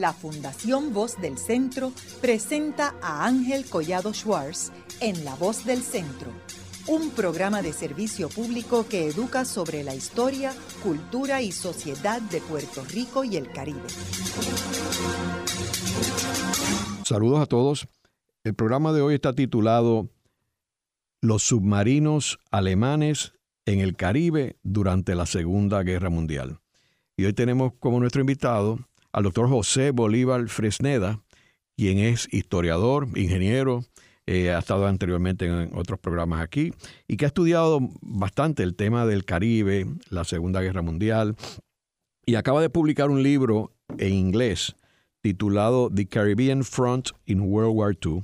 la Fundación Voz del Centro presenta a Ángel Collado Schwartz en La Voz del Centro, un programa de servicio público que educa sobre la historia, cultura y sociedad de Puerto Rico y el Caribe. Saludos a todos. El programa de hoy está titulado Los submarinos alemanes en el Caribe durante la Segunda Guerra Mundial. Y hoy tenemos como nuestro invitado al doctor José Bolívar Fresneda, quien es historiador, ingeniero, eh, ha estado anteriormente en otros programas aquí y que ha estudiado bastante el tema del Caribe, la Segunda Guerra Mundial, y acaba de publicar un libro en inglés titulado The Caribbean Front in World War II,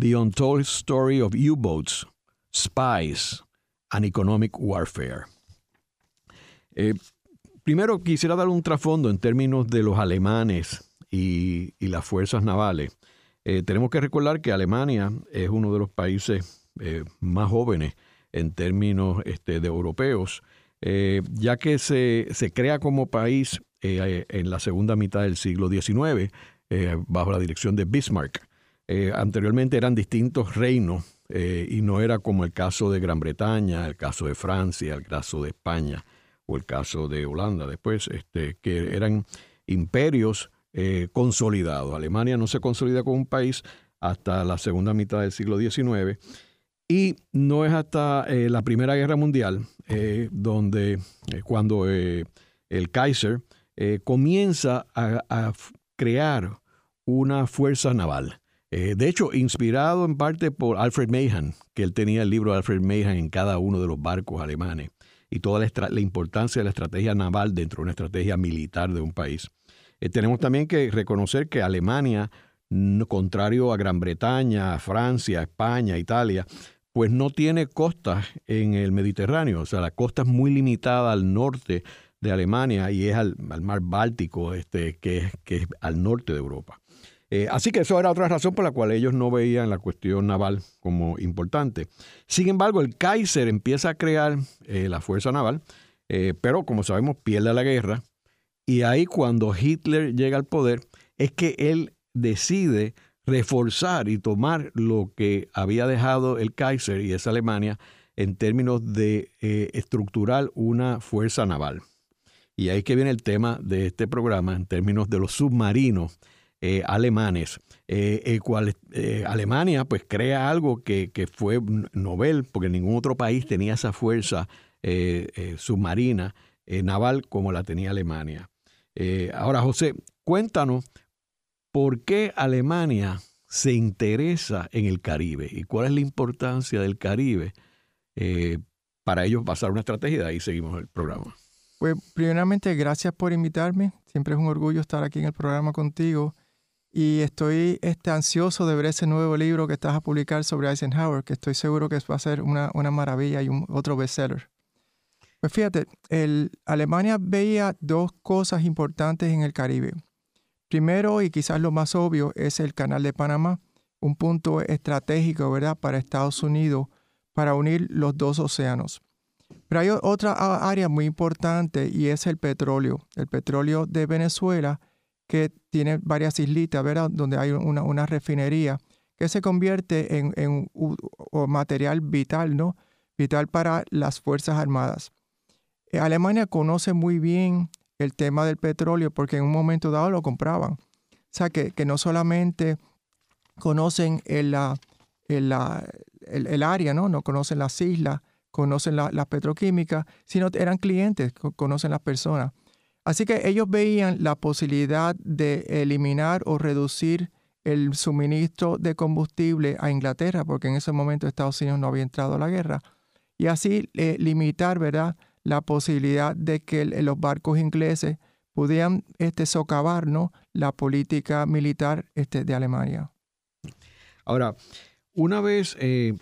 The Untold Story of U-Boats, Spies and Economic Warfare. Eh, Primero quisiera dar un trasfondo en términos de los alemanes y, las fuerzas navales. Eh, tenemos que recordar que Alemania es uno de los países eh, más jóvenes en términos este, de europeos, eh, ya que se, crea como país en la segunda mitad del siglo XIX bajo la dirección de Bismarck. anteriormente eran distintos reinos y no era como el caso de Gran Bretaña, el caso de Francia, el caso de España o el caso de Holanda después, este, que eran imperios eh, consolidados. Alemania no se consolida como un país hasta la segunda mitad del siglo XIX y no es hasta eh, la Primera Guerra Mundial eh, donde cuando el Kaiser comienza a, a, crear una fuerza naval. de hecho, inspirado en parte por Alfred Mahan, que él tenía el libro de Alfred Mahan en cada uno de los barcos alemanes y toda la, importancia de la estrategia naval dentro de una estrategia militar de un país. Eh, tenemos también que reconocer que Alemania, contrario a Gran Bretaña, Francia, España, Italia, pues no tiene costas en el Mediterráneo, o sea, la costa es muy limitada al norte de Alemania y es al, mar Báltico, este, que, que es al norte de Europa. Eh, así que eso era otra razón por la cual ellos no veían la cuestión naval como importante. Sin embargo, el Kaiser empieza a crear eh, la fuerza naval, eh, pero como sabemos pierde la guerra y ahí cuando Hitler llega al poder es que él decide reforzar y tomar lo que había dejado el Kaiser y esa Alemania en términos de estructurar una fuerza naval. Y ahí que viene el tema de este programa en términos de los submarinos eh, alemanes, eh, cual eh, Alemania pues crea algo que, fue novel, porque ningún otro país tenía esa fuerza submarina naval como la tenía Alemania. ahora, José, cuéntanos por qué Alemania se interesa en el Caribe y cuál es la importancia del Caribe para ellos basar una estrategia. Ahí seguimos el programa. Pues primeramente, gracias por invitarme. Siempre es un orgullo estar aquí en el programa contigo y estoy este, ansioso de ver ese nuevo libro que estás a publicar sobre Eisenhower, que estoy seguro que va a ser una, maravilla y otro bestseller. Pues fíjate, el, Alemania veía dos cosas importantes en el Caribe. Primero, y quizás lo más obvio, es el Canal de Panamá, un punto estratégico, ¿verdad?, para Estados Unidos, para unir los dos océanos. Pero hay otra área muy importante y es el petróleo. El petróleo de Venezuela que tiene varias islitas, ¿verdad? Donde hay una, refinería que se convierte en, en material vital, ¿no? Vital para las Fuerzas Armadas. Eh, Alemania conoce muy bien el tema del petróleo porque en un momento dado lo compraban. O sea, que, no solamente conocen el, el, área, ¿no? No conocen las islas, conocen las petroquímicas, sino eran clientes, conocen las personas. Así que ellos veían la posibilidad de eliminar o reducir el suministro de combustible a Inglaterra, porque en ese momento Estados Unidos no había entrado a la guerra, y así eh, limitar ¿verdad? la posibilidad de que los barcos ingleses pudieran este, socavar ¿no? la política militar este, de Alemania. Ahora, una vez eh,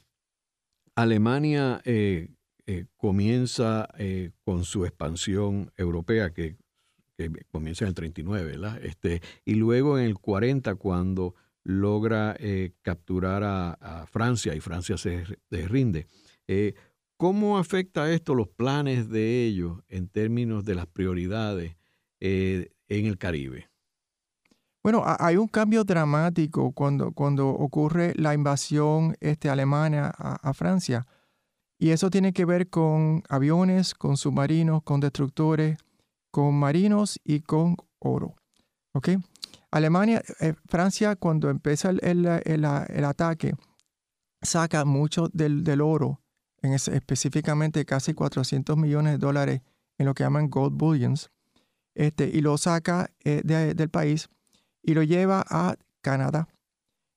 Alemania eh, comienza con su expansión europea, que comienza en el 39, ¿verdad? Este, y luego en el 40, cuando logra eh, capturar a, Francia y Francia se, rinde. Eh, ¿Cómo afecta esto los planes de ellos en términos de las prioridades eh, en el Caribe? Bueno, hay un cambio dramático cuando, cuando ocurre la invasión este, alemana a, Francia. Y eso tiene que ver con aviones, con submarinos, con destructores, con marinos y con oro. ¿Ok? Alemania, eh, Francia, cuando empieza el, ataque, saca mucho del, oro, en específicamente casi 400 millones de dólares en lo que llaman gold bullions, este, y lo saca eh, del país y lo lleva a Canadá.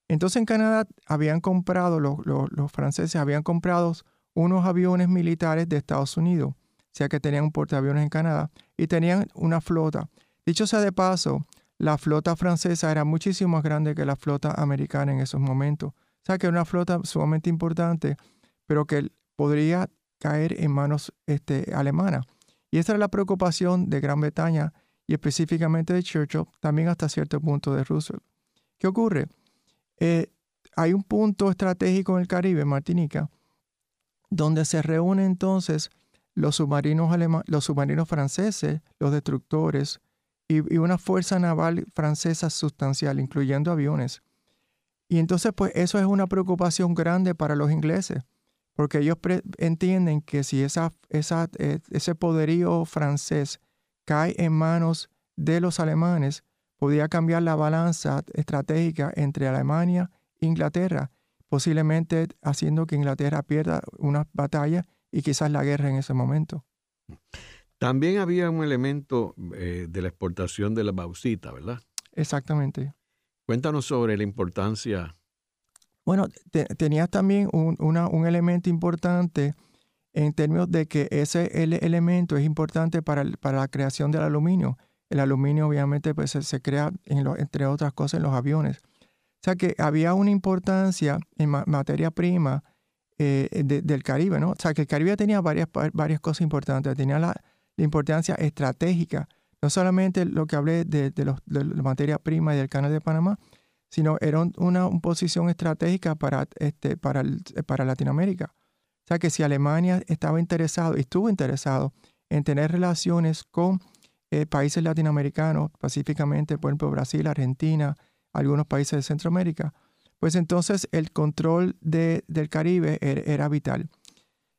Entonces en Canadá habían comprado, los, franceses habían comprado unos aviones militares de Estados Unidos, o sea que tenían un portaaviones en Canadá y tenían una flota. Dicho sea de paso, la flota francesa era muchísimo más grande que la flota americana en esos momentos. O sea que era una flota sumamente importante, pero que podría caer en manos este, alemanas. Y esa era la preocupación de Gran Bretaña y específicamente de Churchill, también hasta cierto punto de Roosevelt. ¿Qué ocurre? Eh, hay un punto estratégico en el Caribe, Martinica, donde se reúnen entonces los submarinos, los submarinos franceses, los destructores y, una fuerza naval francesa sustancial, incluyendo aviones. Y entonces, pues eso es una preocupación grande para los ingleses, porque ellos entienden que si esa, esa, eh, ese poderío francés cae en manos de los alemanes, podía cambiar la balanza estratégica entre Alemania e Inglaterra, posiblemente haciendo que Inglaterra pierda una batalla y quizás la guerra en ese momento. También había un elemento eh, de la exportación de la bauxita, ¿verdad? Exactamente. Cuéntanos sobre la importancia. Bueno, tenías también un, un elemento importante en términos de que ese elemento es importante para, para, la creación del aluminio. El aluminio obviamente pues, se, crea, en entre otras cosas, en los aviones. O sea que había una importancia en materia prima eh, del Caribe, ¿no? O sea que el Caribe tenía varias, varias cosas importantes. Tenía la, importancia estratégica, no solamente lo que hablé de, los, de, la materia prima y del canal de Panamá, sino era una, una posición estratégica para, este, para, para Latinoamérica. O sea que si Alemania estaba interesado, estuvo interesado en tener relaciones con eh, países latinoamericanos, específicamente, por ejemplo, Brasil, Argentina, algunos países de Centroamérica, pues entonces el control del Caribe er, era, vital.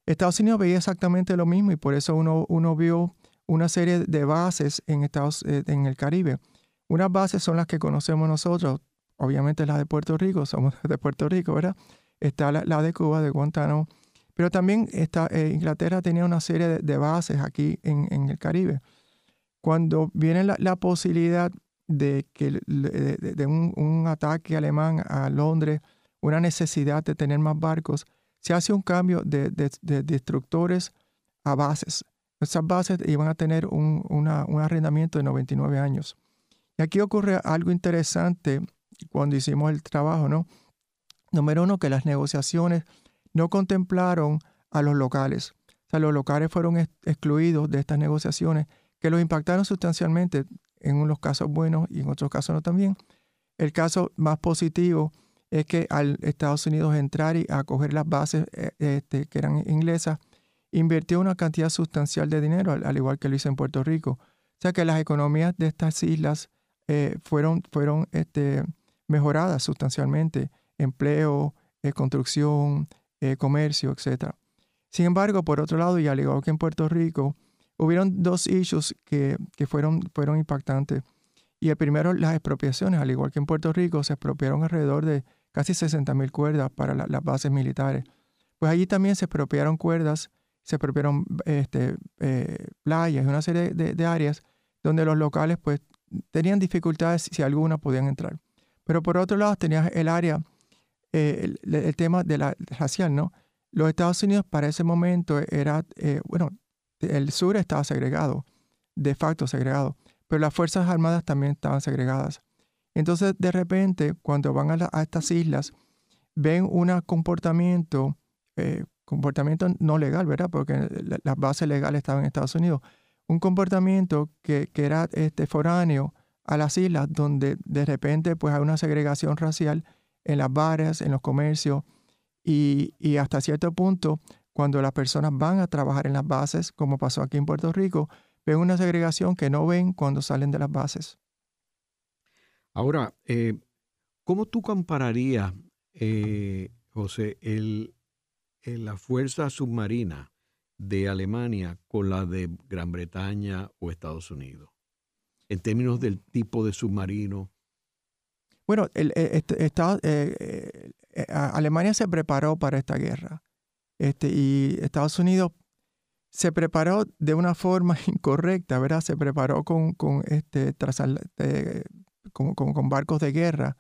Estados Unidos veía exactamente lo mismo y por eso uno, vio una serie de bases en, Estados, eh, en el Caribe. Unas bases son las que conocemos nosotros, obviamente las de Puerto Rico, somos de Puerto Rico, ¿verdad? Está la, la de Cuba, de Guantánamo, pero también eh, Inglaterra tenía una serie de, bases aquí en, el Caribe. Cuando viene la, posibilidad de, que, de, un, ataque alemán a Londres, una necesidad de tener más barcos, se hace un cambio de, destructores a bases. Esas bases iban a tener un, un arrendamiento de 99 años. Y aquí ocurre algo interesante cuando hicimos el trabajo, ¿no? Número uno, que las negociaciones no contemplaron a los locales. O sea, los locales fueron excluidos de estas negociaciones que los impactaron sustancialmente en unos casos buenos y en otros casos no también. El caso más positivo es que al Estados Unidos entrar y acoger las bases eh, este, que eran inglesas, invirtió una cantidad sustancial de dinero, al, igual que lo hizo en Puerto Rico. O sea que las economías de estas islas eh, fueron, fueron este, mejoradas sustancialmente. Empleo, eh, construcción, comercio, etc. Sin embargo, por otro lado, y al igual que en Puerto Rico, hubieron dos issues que, fueron, fueron impactantes. Y el primero, las expropiaciones. Al igual que en Puerto Rico, se expropiaron alrededor de casi 60.000 cuerdas para las bases militares. Pues allí también se expropiaron cuerdas, se expropiaron este, eh, playas una serie de, áreas donde los locales pues tenían dificultades si alguna podían entrar. Pero por otro lado tenías el área eh, el, tema de la racial, ¿no? Los Estados Unidos para ese momento era, eh, bueno, el sur estaba segregado, de facto segregado, pero las Fuerzas Armadas también estaban segregadas. Entonces, de repente, cuando van a, estas islas, ven un comportamiento, eh, comportamiento no legal, ¿verdad? Porque las bases legales estaban en Estados Unidos. Un comportamiento que, que era este, foráneo a las islas, donde de repente pues hay una segregación racial en las bares, en los comercios y, hasta cierto punto, cuando las personas van a trabajar en las bases, como pasó aquí en Puerto Rico, ven una segregación que no ven cuando salen de las bases. Ahora, eh, ¿cómo tú compararías, eh, José, el, la fuerza submarina de Alemania con la de Gran Bretaña o Estados Unidos? En términos del tipo de submarino. Bueno, el, este, Alemania se preparó para esta guerra. Este, y Estados Unidos se preparó de una forma incorrecta, ¿verdad? Se preparó con, con, este, eh, con, barcos de guerra,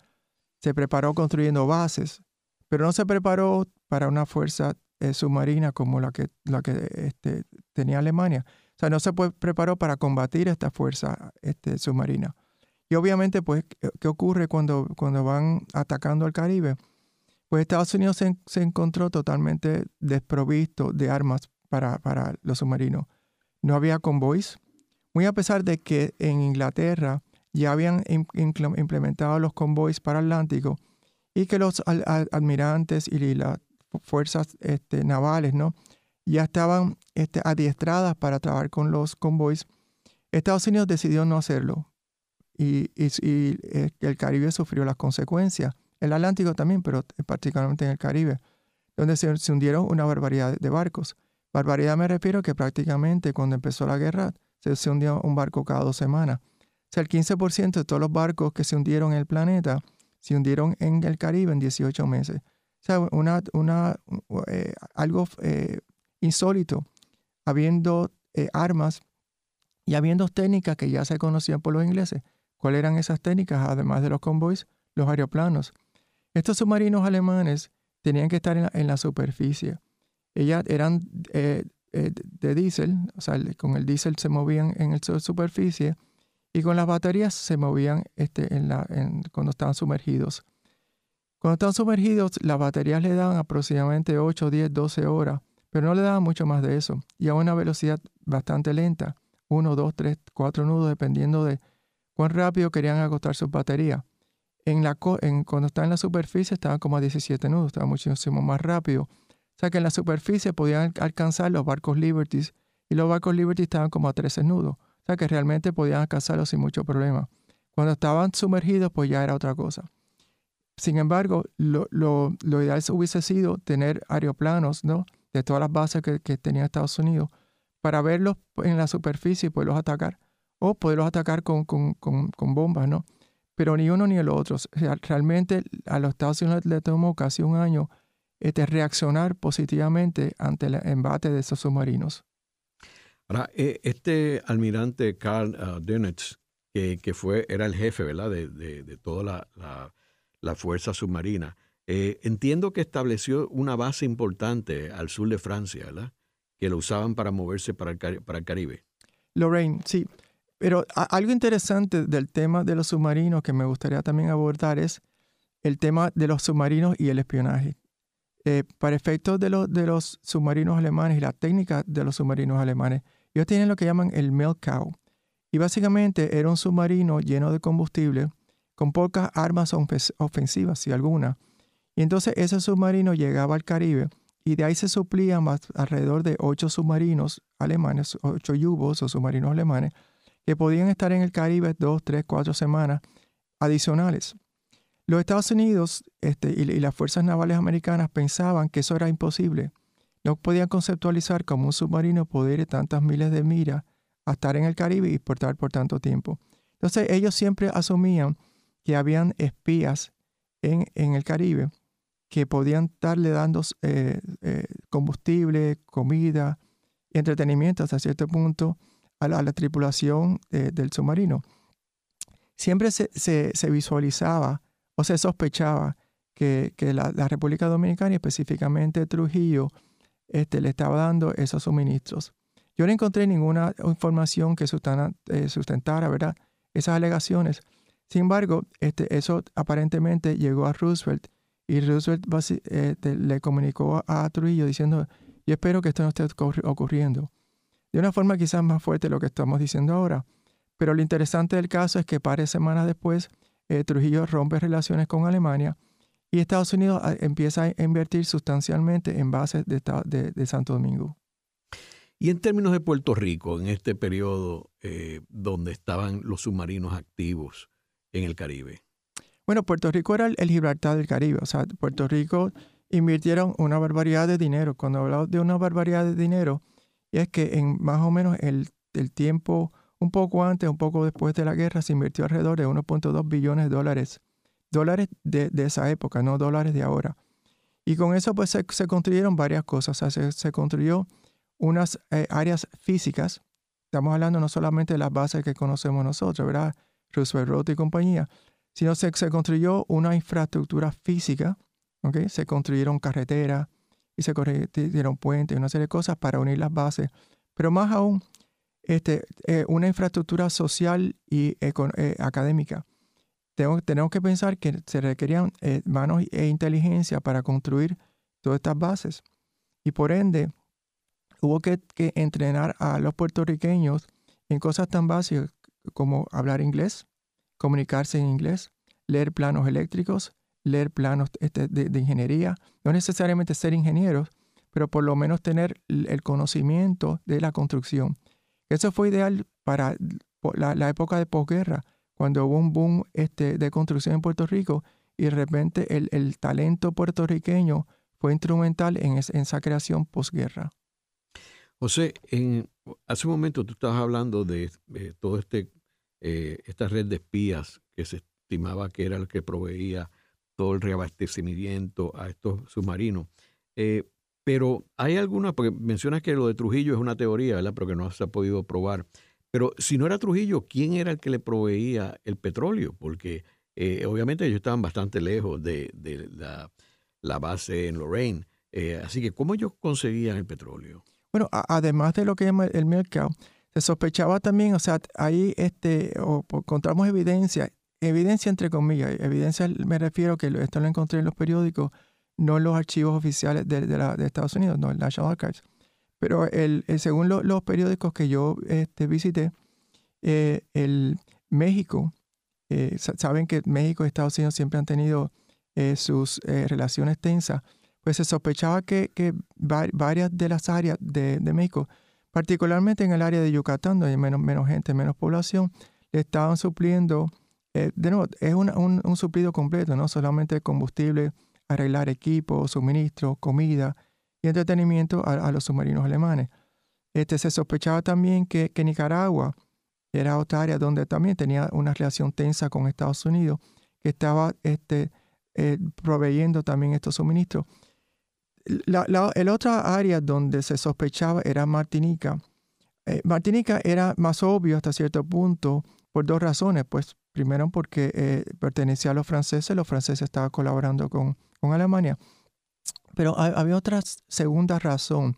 se preparó construyendo bases, pero no se preparó para una fuerza eh, submarina como la que, la que este, tenía Alemania. O sea, no se preparó para combatir esta fuerza este, submarina. Y obviamente, pues, ¿qué ocurre cuando, cuando van atacando al Caribe? Pues Estados Unidos se, encontró totalmente desprovisto de armas para, los submarinos. No había convoys, muy a pesar de que en Inglaterra ya habían implementado los convoys para Atlántico y que los almirantes y las fuerzas este, navales ¿no? ya estaban este, adiestradas para trabajar con los convoys, Estados Unidos decidió no hacerlo y, eh, el Caribe sufrió las consecuencias. El Atlántico también, pero particularmente en el Caribe, donde se hundieron una barbaridad de barcos. Barbaridad me refiero que prácticamente cuando empezó la guerra se, hundió un barco cada dos semanas. O sea, el 15% de todos los barcos que se hundieron en el planeta se hundieron en el Caribe en 18 meses. O sea, una, una, eh, algo eh, insólito, habiendo eh, armas y habiendo técnicas que ya se conocían por los ingleses. ¿Cuáles eran esas técnicas? Además de los convoys, los aeroplanos. Estos submarinos alemanes tenían que estar en la superficie ellas eran eh, eh, de diésel, o sea, con el diésel se movían en la superficie y con las baterías se movían este, cuando estaban sumergidos. Cuando estaban sumergidos, las baterías le daban aproximadamente 8, 10, 12 horas, pero no le daban mucho más de eso y a una velocidad bastante lenta, 1, 2, 3, 4 nudos, dependiendo de cuán rápido querían agotar sus baterías. En la, en, cuando estaban en la superficie estaban como a 17 nudos, estaba muchísimo más rápido. O sea que en la superficie podían alcanzar los barcos Liberties y los barcos Liberty estaban como a 13 nudos. O sea que realmente podían alcanzarlos sin mucho problema. Cuando estaban sumergidos, pues ya era otra cosa. Sin embargo, lo, ideal hubiese sido tener aeroplanos ¿no? de todas las bases que, tenía Estados Unidos para verlos en la superficie y poderlos atacar. O poderlos atacar con, bombas, ¿no? Pero ni uno ni el otro. realmente a los Estados Unidos le tomó casi un año este, reaccionar positivamente ante el embate de esos submarinos. Ahora, eh, este almirante Carl uh, Dönitz, que, fue, era el jefe ¿verdad? De, toda la, fuerza submarina, eh, entiendo que estableció una base importante al sur de Francia, ¿verdad? que lo usaban para moverse para el, para el Caribe. Lorraine, sí. Pero algo interesante del tema de los submarinos que me gustaría también abordar es el tema de los submarinos y el espionaje. Eh, para efectos de, los submarinos alemanes y la técnica de los submarinos alemanes, ellos tienen lo que llaman el milk cow. Y básicamente era un submarino lleno de combustible con pocas armas ofensivas, si alguna. Y entonces ese submarino llegaba al Caribe y de ahí se suplían alrededor de ocho submarinos alemanes, ocho yubos o submarinos alemanes, que podían estar en el Caribe dos, tres, cuatro semanas adicionales. Los Estados Unidos este, y, las fuerzas navales americanas pensaban que eso era imposible. No podían conceptualizar como un submarino poder ir tantas miles de millas a estar en el Caribe y portar por tanto tiempo. Entonces ellos siempre asumían que habían espías en, el Caribe que podían estarle dando eh, eh, combustible, comida entretenimiento hasta cierto punto a la, tripulación eh, del submarino. Siempre se, se visualizaba o se sospechaba que, la, República Dominicana y específicamente Trujillo este, le estaba dando esos suministros. Yo no encontré ninguna información que eh, sustentara, ¿verdad? esas alegaciones. Sin embargo, este, eso aparentemente llegó a Roosevelt y Roosevelt eh, le comunicó a Trujillo diciendo, yo espero que esto no esté ocurriendo. De una forma quizás más fuerte de lo que estamos diciendo ahora. Pero lo interesante del caso es que varias semanas después, eh, Trujillo rompe relaciones con Alemania y Estados Unidos ah, empieza a invertir sustancialmente en bases de, Santo Domingo. Y en términos de Puerto Rico, en este periodo eh, donde estaban los submarinos activos, en el Caribe? Bueno, Puerto Rico era el, Gibraltar del Caribe. O sea, Puerto Rico invirtieron una barbaridad de dinero. Cuando hablamos de una barbaridad de dinero, es que en más o menos el, tiempo, un poco antes, un poco después de la guerra, se invirtió alrededor de 1.2 billones de dólares. Dólares de, esa época, no dólares de ahora. Y con eso pues se, construyeron varias cosas. O sea, se, construyó unas eh, áreas físicas. Estamos hablando no solamente de las bases que conocemos nosotros, ¿verdad? Roosevelt Road y compañía, sino se, se construyó una infraestructura física, ¿okay? se construyeron carreteras y se construyeron puentes y una serie de cosas para unir las bases, pero más aún este, eh, una infraestructura social y eh, académica. Tenemos, que pensar que se requerían manos e inteligencia para construir todas estas bases. Y por ende, hubo que entrenar a los puertorriqueños en cosas tan básicas como hablar inglés, comunicarse en inglés, leer planos eléctricos, leer planos este, de, ingeniería, no necesariamente ser ingenieros, pero por lo menos tener el conocimiento de la construcción. Eso fue ideal para la, época de posguerra, cuando hubo un boom este, de construcción en Puerto Rico y de repente el, talento puertorriqueño fue instrumental en, esa creación posguerra. José, hace un momento tú estabas hablando de, todo este eh, esta red de espías que se estimaba que era el que proveía todo el reabastecimiento a estos submarinos. Eh, pero hay alguna, porque mencionas que lo de Trujillo es una teoría, ¿verdad? Pero que no se ha podido probar. Pero si no era Trujillo, ¿quién era el que le proveía el petróleo? Porque eh, obviamente ellos estaban bastante lejos de, la, base en Lorraine. así que, ¿cómo ellos conseguían el petróleo? Bueno, además de lo que llama el mercado, se sospechaba también, o sea, ahí este, o, encontramos evidencia, evidencia entre comillas, evidencia me refiero que esto lo encontré en los periódicos, no en los archivos oficiales de, Estados Unidos, no el National Archives. Pero el, según los periódicos que yo este, visité, eh, el México, eh, saben que México y Estados Unidos siempre han tenido eh, sus relaciones tensas, pues se sospechaba que, que varias de las áreas de, de México particularmente en el área de Yucatán, donde hay menos, menos gente, menos población, le estaban supliendo, eh, de nuevo, es un, un, suplido completo, no solamente combustible, arreglar equipo, suministro, comida y entretenimiento a, los submarinos alemanes. Este, se sospechaba también que, que, Nicaragua era otra área donde también tenía una relación tensa con Estados Unidos, que estaba este, eh, proveyendo también estos suministros. La, otra área donde se sospechaba era Martinica. Eh, Martinica era más obvio hasta cierto punto por dos razones. Pues primero porque eh, pertenecía a los franceses, los franceses estaban colaborando con, con Alemania. Pero había otra segunda razón.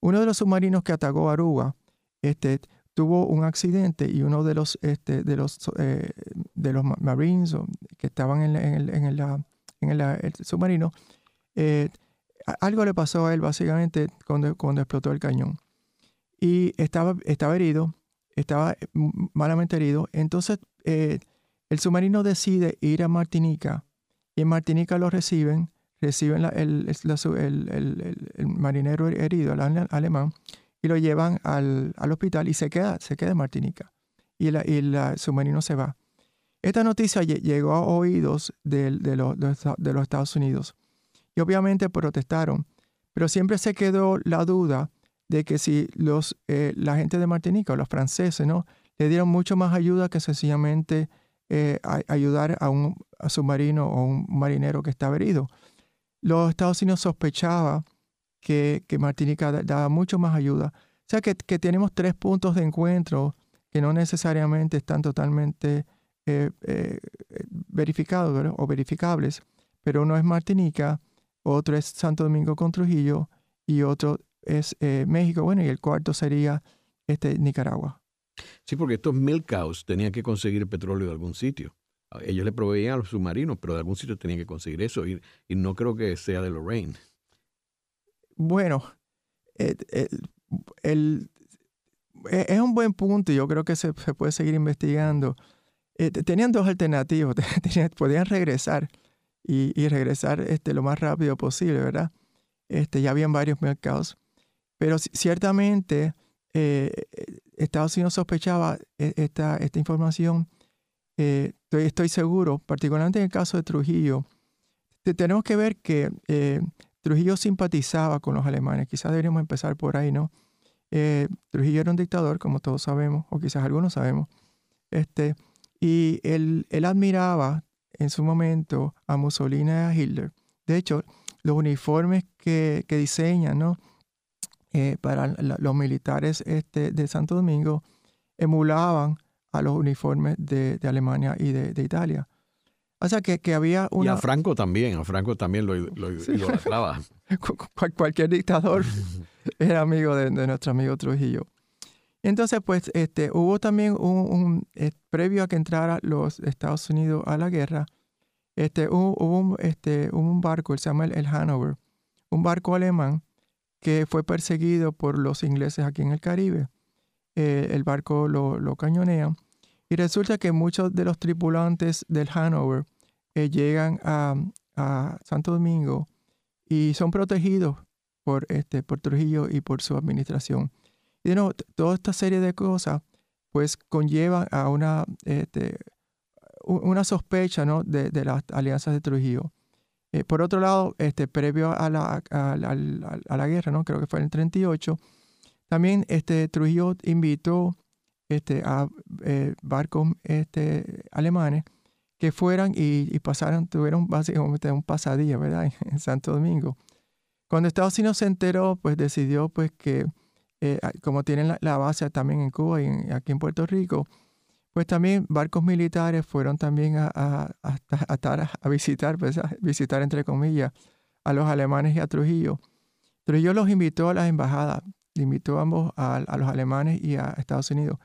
Uno de los submarinos que atacó Aruba este, tuvo un accidente y uno de los, este, de los, eh, de los marines que estaban en, el, en, el, en el, submarino algo le pasó a él básicamente cuando, cuando explotó el cañón. Y estaba, estaba herido, estaba eh, malamente herido. Entonces eh, el submarino decide ir a Martinica y en Martinica lo reciben, reciben el, el, marinero herido, el alemán, y lo llevan al, hospital y se queda, se queda en Martinica. Y, y el submarino se va. Esta noticia llegó a oídos de, de, de los Estados Unidos y obviamente protestaron. Pero siempre se quedó la duda de que si los, eh, la gente de Martinica o los franceses ¿no? le dieron mucho más ayuda que sencillamente eh, ayudar a un submarino o un marinero que estaba herido. Los Estados Unidos sospechaban que, que Martinica daba mucho más ayuda. O sea que, que, tenemos tres puntos de encuentro que no necesariamente están totalmente eh, verificados o verificables, pero uno es Martinica, otro es Santo Domingo con Trujillo y otro es eh, México, bueno, y el cuarto sería este, Nicaragua. Sí, porque estos milk cows tenían que conseguir el petróleo de algún sitio. Ellos le proveían a los submarinos, pero de algún sitio tenían que conseguir eso y, no creo que sea de Lorraine. Bueno, eh, eh, es un buen punto y yo creo que se, puede seguir investigando. tenían dos alternativas, podían regresar y, regresar este, lo más rápido posible, ¿verdad? Este, ya habían varios mercados, pero ciertamente eh, Estados Unidos sospechaba e, esta, esta información eh, estoy, seguro, particularmente en el caso de Trujillo, tenemos que ver que eh, Trujillo simpatizaba con los alemanes. Quizás deberíamos empezar por ahí, ¿no? Eh, Trujillo era un dictador, como todos sabemos, o quizás algunos sabemos. Este, y él, él admiraba en su momento a Mussolini y a Hitler. De hecho, los uniformes que, que diseñan ¿no? Eh, para los militares este, de Santo Domingo emulaban a los uniformes de, de Alemania y de, de, Italia. O sea, que, que, había una... Y a Franco también, a Franco también lo, lo idolatraba. cualquier dictador era amigo de, nuestro amigo Trujillo. Entonces, pues, este, hubo también un, eh, previo a que entrara los Estados Unidos a la guerra, este, hubo, un, este, un barco, se llama el, Hanover, un barco alemán que fue perseguido por los ingleses aquí en el Caribe. Eh, el barco lo, cañonea y resulta que muchos de los tripulantes del Hanover eh, llegan a, Santo Domingo y son protegidos por, este, por Trujillo y por su administración. Y de toda esta serie de cosas pues conllevan a una, este, una sospecha ¿no? de, de, las alianzas de Trujillo. Eh, por otro lado, este, previo a la, a, la guerra, ¿no? creo que fue en el 38, también este, Trujillo invitó este, a eh, barcos este, alemanes que fueran y, y, pasaran, tuvieron básicamente un pasadía, ¿verdad? En Santo Domingo. Cuando Estados Unidos se enteró, pues decidió pues que, eh, como tienen la, base también en Cuba y aquí en Puerto Rico, pues también barcos militares fueron también a, a, a, a visitar, pues, a visitar entre comillas, a los alemanes y a Trujillo. Trujillo los invitó a las embajadas, invitó ambos a, a los alemanes y a Estados Unidos.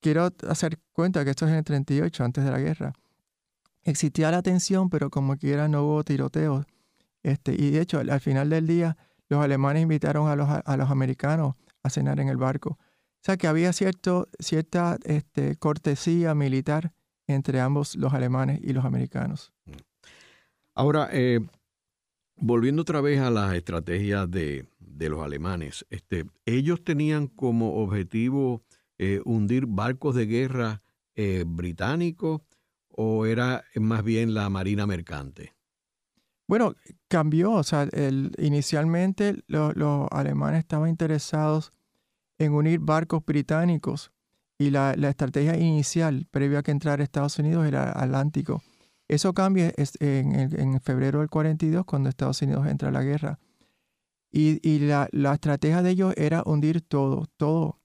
Quiero hacer cuenta que esto es en el 38, antes de la guerra. Existía la tensión, pero como quiera no hubo tiroteos este, y de hecho, al, final del día, los alemanes invitaron a los, a los americanos a cenar en el barco. O sea que había cierto, cierta este, cortesía militar entre ambos, los alemanes y los americanos. Ahora, eh, volviendo otra vez a las estrategias de, de los alemanes, este, ellos tenían como objetivo eh, hundir barcos de guerra eh, británicos o era más bien la marina mercante? Bueno, cambió. O sea, el, inicialmente los alemanes estaban interesados en unir barcos británicos y la, estrategia inicial, previa a que entrara Estados Unidos, era Atlántico. Eso cambia en, en, febrero del 42, cuando Estados Unidos entra a la guerra. Y, y la, la, estrategia de ellos era hundir todo, todo.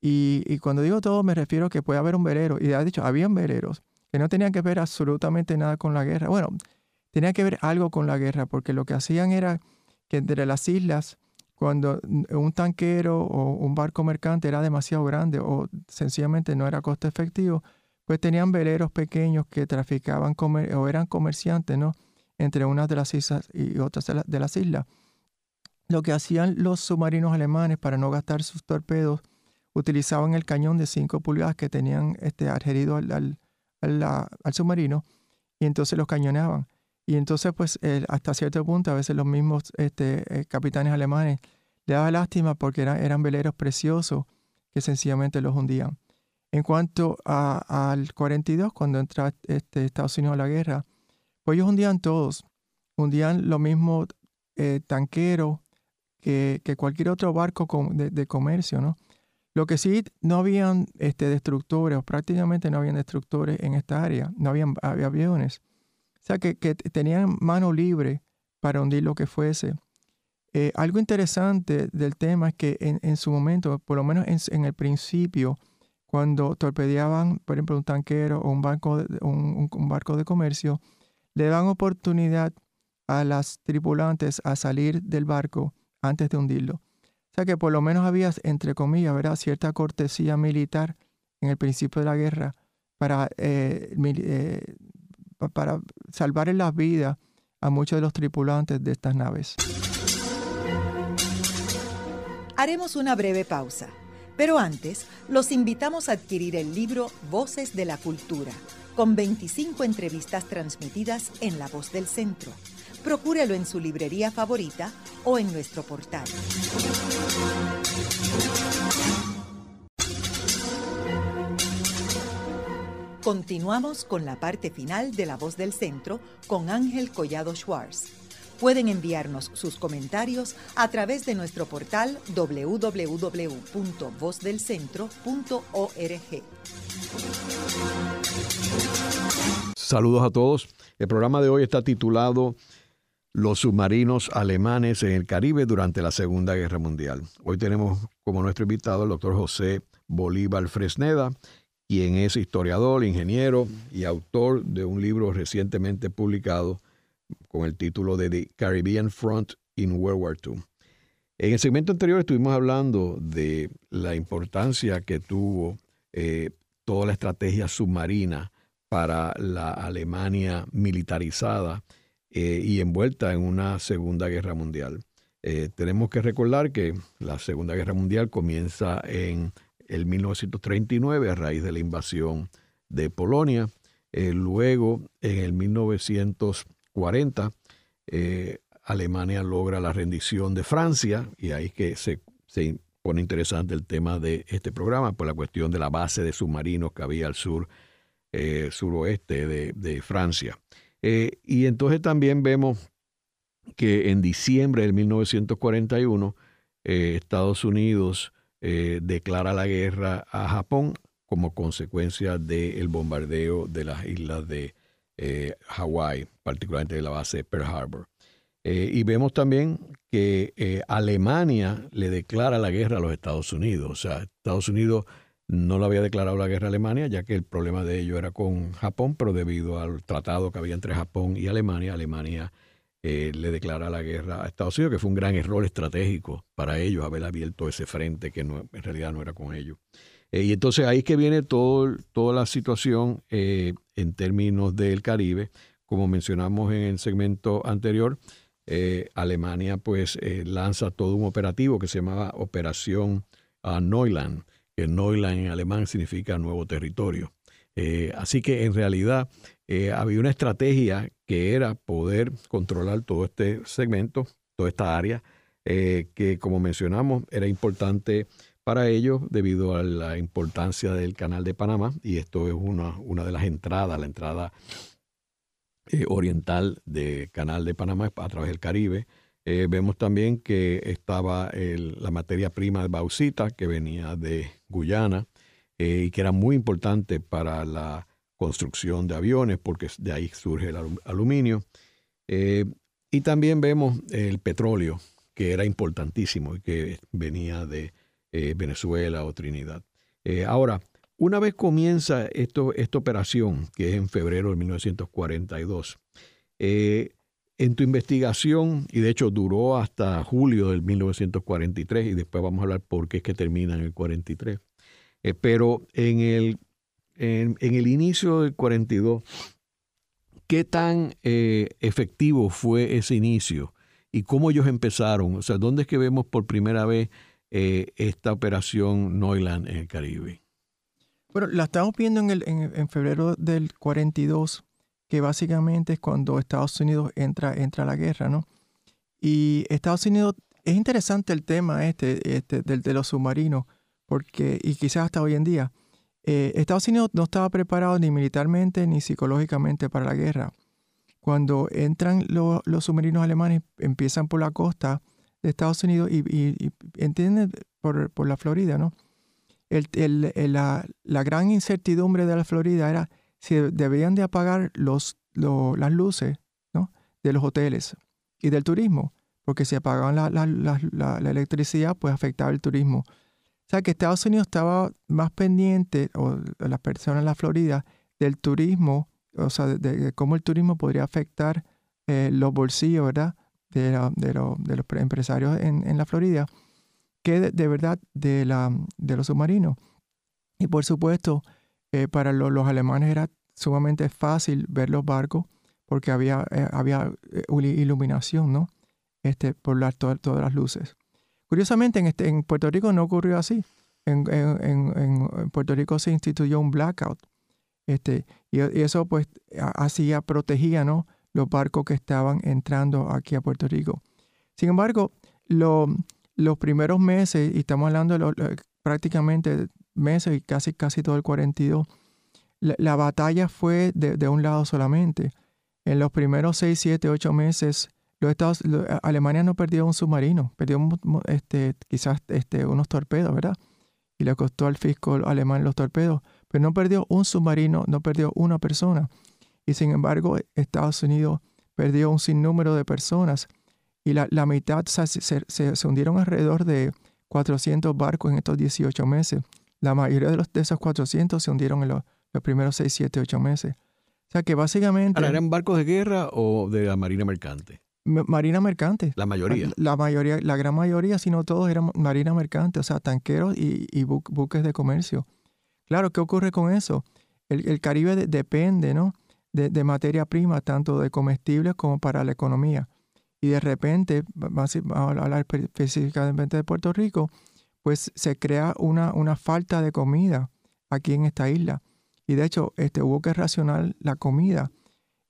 Y, y, cuando digo todo, me refiero a que puede haber un velero. Y de dicho, habían veleros que no tenían que ver absolutamente nada con la guerra. Bueno, tenía que ver algo con la guerra, porque lo que hacían era que entre las islas, cuando un tanquero o un barco mercante era demasiado grande o sencillamente no era costo efectivo, pues tenían veleros pequeños que traficaban o eran comerciantes, ¿no? Entre unas de las islas y otras de, las islas. Lo que hacían los submarinos alemanes para no gastar sus torpedos, utilizaban el cañón de 5 pulgadas que tenían este, adherido al, al submarino y entonces los cañoneaban. Y entonces, pues, hasta cierto punto, a veces los mismos este, eh, capitanes alemanes le daban lástima porque eran veleros preciosos que sencillamente los hundían. En cuanto al 42, cuando entra este, Estados Unidos a la guerra, pues ellos hundían todos. Hundían lo mismo eh, tanquero que, cualquier otro barco de, comercio, ¿no? Lo que sí, no habían este, destructores, o prácticamente no habían destructores en esta área, no habían había aviones. O sea, que, tenían mano libre para hundir lo que fuese. Eh, algo interesante del tema es que en, su momento, por lo menos en, el principio, cuando torpedeaban, por ejemplo, un tanquero o un, barco, un, barco de comercio, le dan oportunidad a las tripulantes a salir del barco antes de hundirlo. O sea que por lo menos había, entre comillas, ¿verdad? cierta cortesía militar en el principio de la guerra para eh, eh, para salvar las vidas a muchos de los tripulantes de estas naves. Haremos una breve pausa, pero antes los invitamos a adquirir el libro Voces de la Cultura, con 25 entrevistas transmitidas en La Voz del Centro. Procúrelo en su librería favorita o en nuestro portal. Continuamos con la parte final de La Voz del Centro con Ángel Collado Schwartz. Pueden enviarnos sus comentarios a través de nuestro portal www.vozdelcentro.org. Saludos a todos. El programa de hoy está titulado Los submarinos alemanes en el Caribe durante la Segunda Guerra Mundial. Hoy tenemos como nuestro invitado al doctor José Bolívar Fresneda, quien es historiador, ingeniero y autor de un libro recientemente publicado con el título de The Caribbean Front in World War II. En el segmento anterior estuvimos hablando de la importancia que tuvo eh, toda la estrategia submarina para la Alemania militarizada eh, y envuelta en una Segunda Guerra Mundial. Eh, tenemos que recordar que la Segunda Guerra Mundial comienza en el 1939 a raíz de la invasión de Polonia. Eh, luego, en el 1940, eh, Alemania logra la rendición de Francia y ahí que se, pone interesante el tema de este programa por la cuestión de la base de submarinos que había al sur, eh, suroeste de, de Francia. y entonces también vemos que en diciembre del 1941 Estados Unidos eh, declara la guerra a Japón como consecuencia del bombardeo de las islas de eh, Hawái, particularmente de la base Pearl Harbor. Eh, y vemos también que Alemania le declara la guerra a los Estados Unidos. O sea, Estados Unidos no le había declarado la guerra a Alemania, ya que el problema de ello era con Japón, pero debido al tratado que había entre Japón y Alemania, Alemania eh, le declara la guerra a Estados Unidos, que fue un gran error estratégico para ellos haber abierto ese frente que en realidad no era con ellos. Eh, y entonces ahí es que viene todo, toda la situación eh, en términos del Caribe. Como mencionamos en el segmento anterior, Alemania pues lanza todo un operativo que se llamaba Operación Neuland, que Neuland en alemán significa nuevo territorio. así que en realidad había una estrategia que era poder controlar todo este segmento, toda esta área, eh, que como mencionamos era importante para ellos debido a la importancia del canal de Panamá, y esto es una, una de las entradas, la entrada eh, oriental del canal de Panamá a través del Caribe. Eh, vemos también que estaba la materia prima de bauxita que venía de Guyana y que era muy importante para la construcción de aviones, porque de ahí surge el aluminio. Eh, y también vemos el petróleo, que era importantísimo y que venía de eh, Venezuela o Trinidad. Eh, ahora, una vez comienza esto, esta operación, que es en febrero de 1942, en tu investigación, y de hecho duró hasta julio del 1943, y después vamos a hablar por qué es que termina en el 43, pero en el en, el inicio del 42, ¿qué tan eh, efectivo fue ese inicio? ¿Y cómo ellos empezaron? O sea, ¿dónde es que vemos por primera vez eh, esta operación Neuland en el Caribe? Bueno, la estamos viendo en, el, en, febrero del 42, que básicamente es cuando Estados Unidos entra, entra a la guerra, ¿no? Y Estados Unidos, es interesante el tema este, este de los submarinos, porque, y quizás hasta hoy en día, eh, Estados Unidos no estaba preparado ni militarmente ni psicológicamente para la guerra. Cuando entran los submarinos alemanes, empiezan por la costa de Estados Unidos y, entienden por, la Florida, ¿no? la, gran incertidumbre de la Florida era si debían de apagar los, las luces de los hoteles y del turismo, porque si apagaban la, la electricidad, pues afectaba el turismo sea que Estados Unidos estaba más pendiente, o las personas en la Florida, del turismo, o sea, de, cómo el turismo podría afectar eh, los bolsillos, ¿verdad? De, los empresarios en, la Florida, que de, verdad de, la, los submarinos. Y por supuesto, eh, para los alemanes era sumamente fácil ver los barcos porque había, eh, había iluminación, ¿no? Este, por las, todas las luces. Curiosamente, en, este, en Puerto Rico no ocurrió así. En, Puerto Rico se instituyó un blackout. Este, y, eso pues hacía, protegía ¿no? los barcos que estaban entrando aquí a Puerto Rico. Sin embargo, los primeros meses, y estamos hablando de prácticamente meses y casi, casi todo el 42, la, batalla fue de, un lado solamente. En los primeros 6, 7, 8 meses, los Estados, Alemania no perdió un submarino, perdió este, quizás este, unos torpedos, ¿verdad? Y le costó al fisco alemán los torpedos, pero no perdió un submarino, no perdió una persona. Y sin embargo, Estados Unidos perdió un sinnúmero de personas y la, mitad se, se, hundieron alrededor de 400 barcos en estos 18 meses. La mayoría de, los, de esos 400 se hundieron en los, primeros 6, 7, 8 meses. O sea que básicamente... ¿Eran barcos de guerra o de la Marina Mercante? Marina Mercante. La mayoría. La, mayoría, la gran mayoría, si no todos, eran Marina Mercante, o sea, tanqueros y, buques de comercio. Claro, ¿qué ocurre con eso? El, Caribe depende, ¿no? De, materia prima, tanto de comestibles como para la economía. Y de repente, vamos a hablar específicamente de Puerto Rico, pues se crea una, una falta de comida aquí en esta isla. Y de hecho, este, hubo que racionar la comida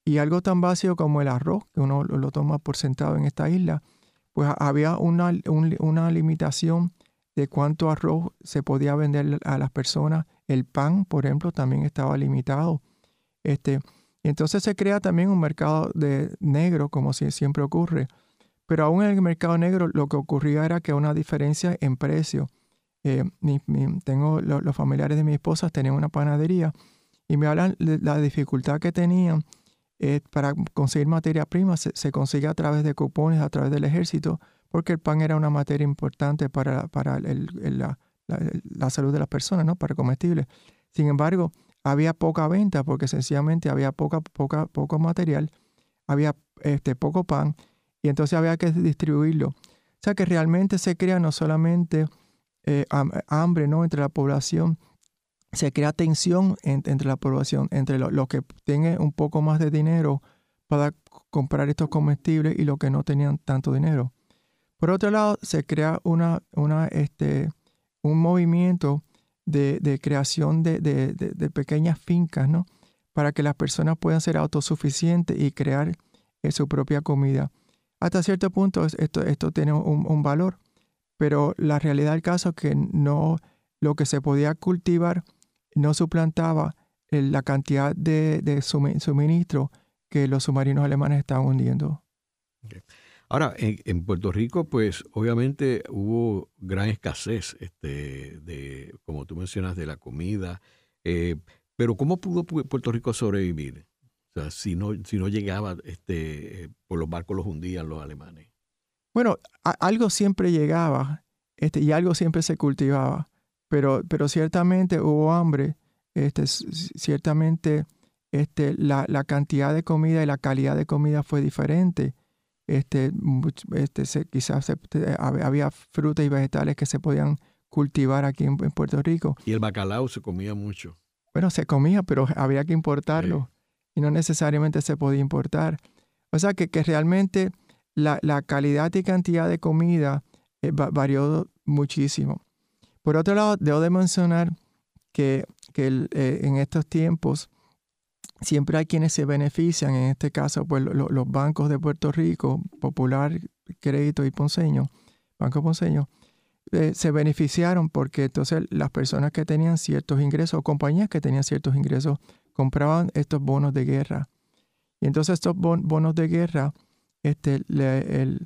y algo tan básico como el arroz, que uno lo toma por sentado en esta isla, pues había una, una limitación de cuánto arroz se podía vender a las personas. El pan, por ejemplo, también estaba limitado. Este, entonces se crea también un mercado de negro, como siempre ocurre. Pero aún en el mercado negro lo que ocurría era que una diferencia en precio. Eh, tengo los familiares de mi esposa tenían una panadería y me hablan de la dificultad que tenían eh, para conseguir materia prima se, consigue a través de cupones, a través del ejército, porque el pan era una materia importante para, para la, la, salud de las personas, ¿no? para comestibles. Sin embargo, había poca venta porque sencillamente había poca, poca, poco material, había este, poco pan y entonces había que distribuirlo. O sea que realmente se crea no solamente eh, hambre ¿no? entre la población, se crea tensión entre la población, entre los que tienen un poco más de dinero para comprar estos comestibles y los que no tenían tanto dinero. Por otro lado, se crea una, una, este, un movimiento de, creación de, pequeñas fincas, ¿no? Para que las personas puedan ser autosuficientes y crear eh, su propia comida. Hasta cierto punto esto, esto tiene un, un valor, pero la realidad del caso es que no lo que se podía cultivar no suplantaba la cantidad de, suministro que los submarinos alemanes estaban hundiendo. Ahora, en, Puerto Rico, pues obviamente hubo gran escasez, este, de, como tú mencionas, de la comida. Eh, pero ¿cómo pudo Puerto Rico sobrevivir? O sea, si no, si no llegaba este, por los barcos los hundían los alemanes. Bueno, algo siempre llegaba este, y algo siempre se cultivaba. Pero, pero ciertamente hubo hambre, este, ciertamente este, la, la, cantidad de comida y la calidad de comida fue diferente. Este, este, se, quizás había frutas y vegetales que se podían cultivar aquí en, Puerto Rico. Y el bacalao se comía mucho. Bueno, se comía, pero había que importarlo y no necesariamente se podía importar. O sea que, que realmente la, la, calidad y cantidad de comida eh, varió muchísimo. Por otro lado, debo de mencionar que, eh, en estos tiempos siempre hay quienes se benefician, en este caso pues, los bancos de Puerto Rico, Popular, Crédito y Ponceño, Banco Ponceño, eh, se beneficiaron porque entonces las personas que tenían ciertos ingresos o compañías que tenían ciertos ingresos compraban estos bonos de guerra. Y entonces estos bonos de guerra este, le,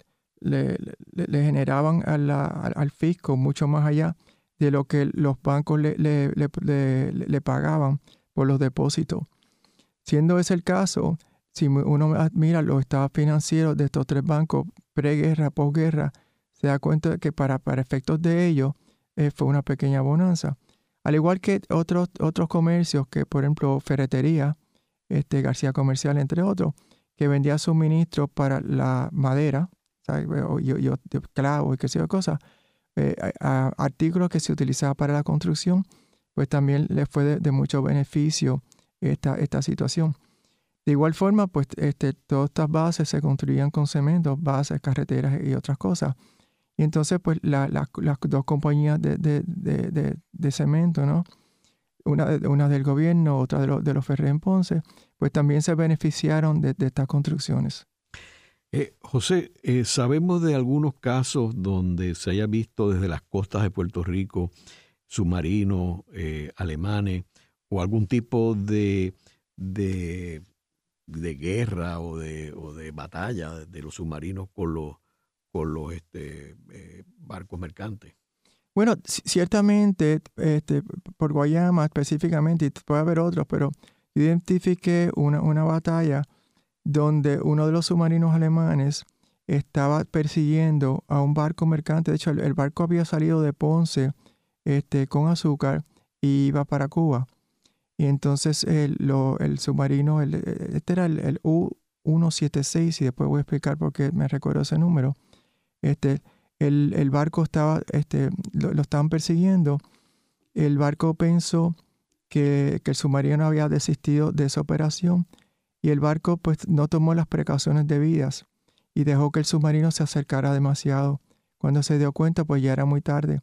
generaban al fisco mucho más allá de lo que los bancos le, le, pagaban por los depósitos. Siendo ese el caso, si uno mira los estados financieros de estos tres bancos, preguerra, posguerra, se da cuenta de que para, para efectos de ellos eh, fue una pequeña bonanza. Al igual que otros, otros comercios, que por ejemplo ferretería, este, García Comercial, entre otros, que vendía suministros para la madera, yo, yo, clavo y qué sé yo, cosas, eh, artículos que se utilizaban para la construcción, pues también les fue de, mucho beneficio esta, esta situación. De igual forma, pues este, todas estas bases se construían con cemento, bases, carreteras y otras cosas. Y entonces, pues las dos compañías de, de, de, cemento, ¿no? Una, una del gobierno, otra de, los de los Ferrer en Ponce, pues también se beneficiaron de, estas construcciones. Eh, José, eh, sabemos de algunos casos donde se haya visto desde las costas de Puerto Rico submarinos eh, alemanes o algún tipo de, de, guerra o de, o de batalla de los submarinos con los, con los este, eh, barcos mercantes. Bueno, ciertamente, este, por Guayama específicamente, y puede haber otros, pero identifiqué una, una batalla donde uno de los submarinos alemanes estaba persiguiendo a un barco mercante. De hecho, el, barco había salido de Ponce este, con azúcar y iba para Cuba. Y entonces el, el submarino, el, este era el, U-176, y después voy a explicar por qué me recuerdo ese número. Este, el, barco estaba, este, lo, estaban persiguiendo. El barco pensó que, que el submarino había desistido de esa operación y el barco pues no tomó las precauciones debidas y dejó que el submarino se acercara demasiado. Cuando se dio cuenta pues ya era muy tarde.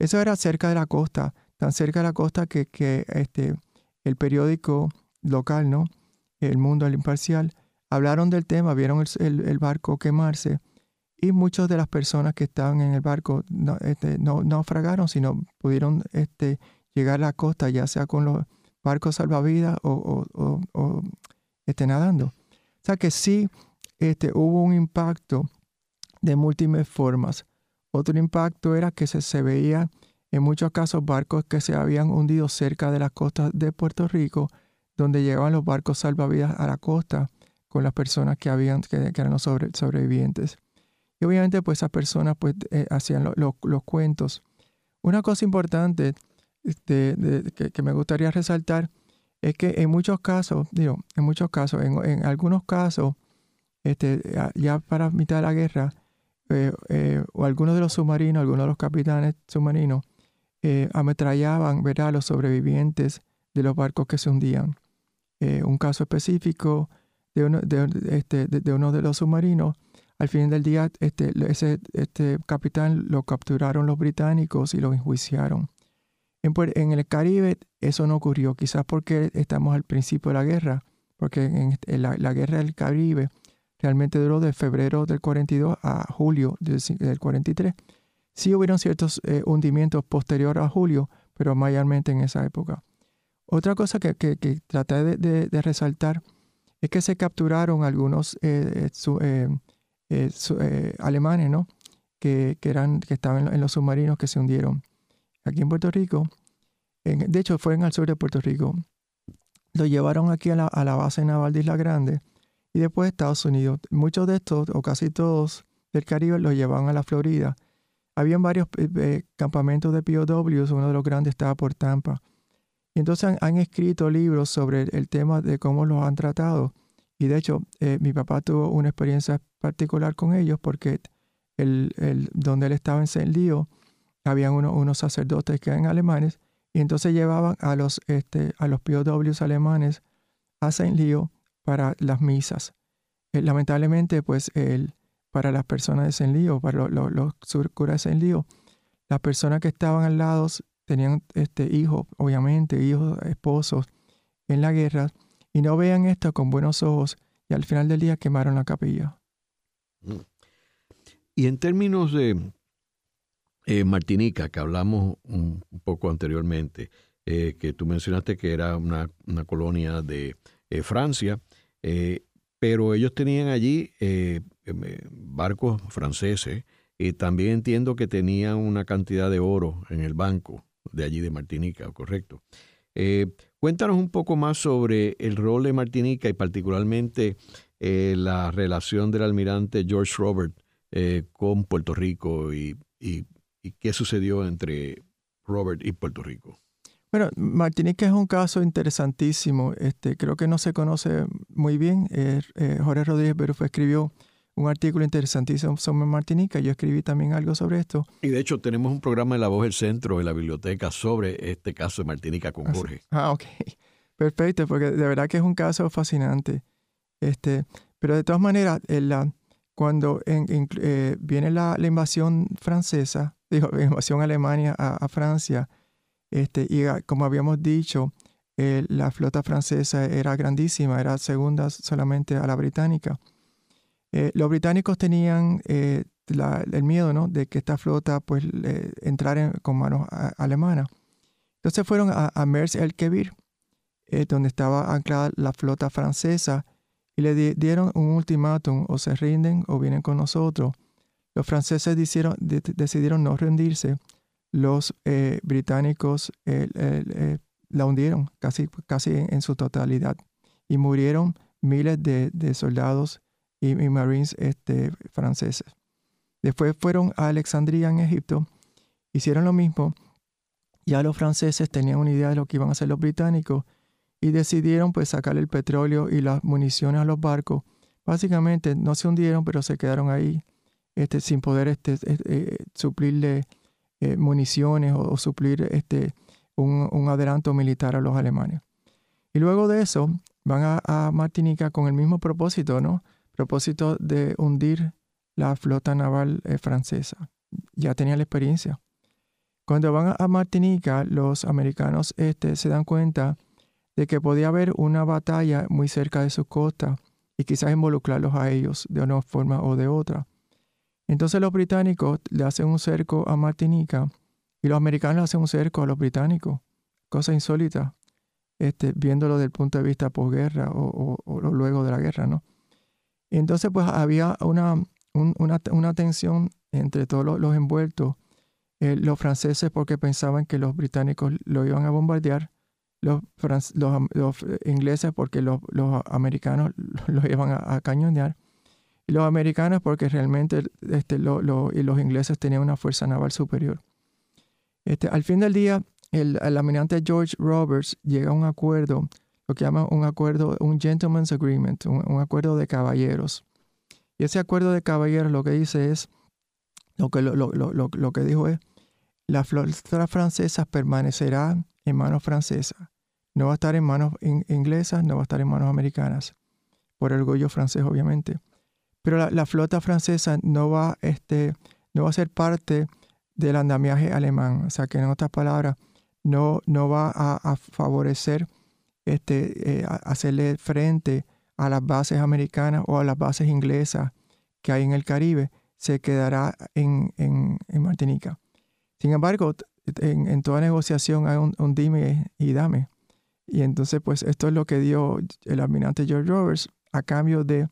Eso era cerca de la costa, tan cerca de la costa que, este, el periódico local, ¿no? El Mundo, el Imparcial, hablaron del tema, vieron el, barco quemarse y muchas de las personas que estaban en el barco no, este, no naufragaron, sino pudieron este, llegar a la costa, ya sea con los barcos salvavidas o esté nadando. O sea que sí este, hubo un impacto de múltiples formas. Otro impacto era que se, se veía en muchos casos barcos que se habían hundido cerca de las costas de Puerto Rico, donde llegaban los barcos salvavidas a la costa con las personas que, habían, que, eran los sobrevivientes. Y obviamente pues esas personas pues eh, hacían los cuentos. Una cosa importante este, que, que, me gustaría resaltar es que en muchos casos, digo, en muchos casos, en, algunos casos, este, ya para mitad de la guerra, eh, eh, algunos de los submarinos, algunos de los capitanes submarinos, eh, ametrallaban ¿verdad? a los sobrevivientes de los barcos que se hundían. un caso específico de uno de, este, uno de los submarinos, al fin del día, este, ese este capitán lo capturaron los británicos y lo enjuiciaron. En, el Caribe eso no ocurrió, quizás porque estamos al principio de la guerra, porque en, la, guerra del Caribe realmente duró de febrero del 42 a julio del, 43. Sí hubieron ciertos eh, hundimientos posteriores a julio, pero mayormente en esa época. Otra cosa que, traté de, resaltar es que se capturaron algunos eh, eh, alemanes, ¿no? Que, eran, que estaban en los submarinos que se hundieron aquí en Puerto Rico. de hecho, fue en el sur de Puerto Rico. Lo llevaron aquí a la, base naval de Isla Grande y después Estados Unidos. Muchos de estos, o casi todos del Caribe, los llevaban a la Florida. Habían varios eh, eh, campamentos de POWs, uno de los grandes estaba por Tampa. Y entonces han, escrito libros sobre el, tema de cómo los han tratado. Y de hecho, eh, mi papá tuvo una experiencia particular con ellos porque el, el, donde él estaba en habían unos sacerdotes que eran alemanes y entonces llevaban a los, este, a los POWs alemanes a Saint Leo para las misas. Eh, lamentablemente, pues el, para las personas de Saint Leo, para los, curas de Saint Leo, las personas que estaban al lado tenían este, hijos, obviamente, hijos, esposos en la guerra, y no vean esto con buenos ojos, y al final del día quemaron la capilla. Mm. Y en términos de eh, Martinica, que hablamos un, poco anteriormente, eh, que tú mencionaste que era una, colonia de eh, Francia, pero ellos tenían allí barcos franceses y también entiendo que tenían una cantidad de oro en el banco de allí de Martinica, ¿correcto? cuéntanos un poco más sobre el rol de Martinica y particularmente la relación del almirante George Robert con Puerto Rico y ¿Y qué sucedió entre Robert y Puerto Rico? Bueno, Martinique es un caso interesantísimo. Este, creo que no se conoce muy bien. Eh, eh, Jorge Rodríguez Berufo escribió un artículo interesantísimo sobre Martinica. Yo escribí también algo sobre esto. Y de hecho tenemos un programa en La Voz del Centro, en la biblioteca, sobre este caso de Martinica con Jorge. Ah, ok. Perfecto, porque de verdad que es un caso fascinante. Este, pero de todas maneras, la, cuando eh, viene la, la, invasión francesa, dijo, invasión Alemania a, Francia, este, y como habíamos dicho, eh, la flota francesa era grandísima, era segunda solamente a la británica. Eh, los británicos tenían eh, el miedo ¿no? de que esta flota pues, entrara con manos alemanas. Entonces fueron a, a Mers el Kebir, donde estaba anclada la flota francesa y le dieron un ultimátum, o se rinden o vienen con nosotros. Los franceses decidieron no rendirse. Los eh, británicos eh, la hundieron casi, casi en, su totalidad y murieron miles de, soldados y, marines este, franceses. Después fueron a Alexandria en Egipto, hicieron lo mismo. Ya los franceses tenían una idea de lo que iban a hacer los británicos y decidieron pues sacar el petróleo y las municiones a los barcos. Básicamente no se hundieron, pero se quedaron ahí este, sin poder este, eh, suplirle eh, municiones o, suplir este, un, adelanto militar a los alemanes. Y luego de eso van a, Martinica con el mismo propósito, ¿no? Propósito de hundir la flota naval eh, francesa. Ya tenía la experiencia. Cuando van a Martinica, los americanos este, se dan cuenta de que podía haber una batalla muy cerca de sus costas y quizás involucrarlos a ellos de una forma o de otra. Entonces los británicos le hacen un cerco a Martinica y los americanos hacen un cerco a los británicos. Cosa insólita, este, viéndolo desde el punto de vista posguerra o, o, luego de la guerra, ¿no? Entonces pues había una, una, tensión entre todos los, envueltos. Eh, los franceses porque pensaban que los británicos lo iban a bombardear los, los, ingleses porque los, americanos los iban a, cañonear, y los americanos porque realmente este, los ingleses tenían una fuerza naval superior. Este, al fin del día, el, el almirante George Roberts llega a un acuerdo, lo que llama un acuerdo, un gentleman's agreement, un, acuerdo de caballeros. Y ese acuerdo de caballeros lo que dice es, lo que, lo, lo que dijo es, la flota francesa permanecerá en manos francesas no va a estar en manos inglesas, no va a estar en manos americanas, por el orgullo francés, obviamente. Pero la, flota francesa no va, este, no va a ser parte del andamiaje alemán. O sea que en otras palabras, no, no va a, favorecer este, eh, hacerle frente a las bases americanas o a las bases inglesas que hay en el Caribe, se quedará en, en, Martinica. Sin embargo, en, toda negociación hay un dime y dame. Y entonces, pues esto es lo que dio el almirante George Roberts a cambio de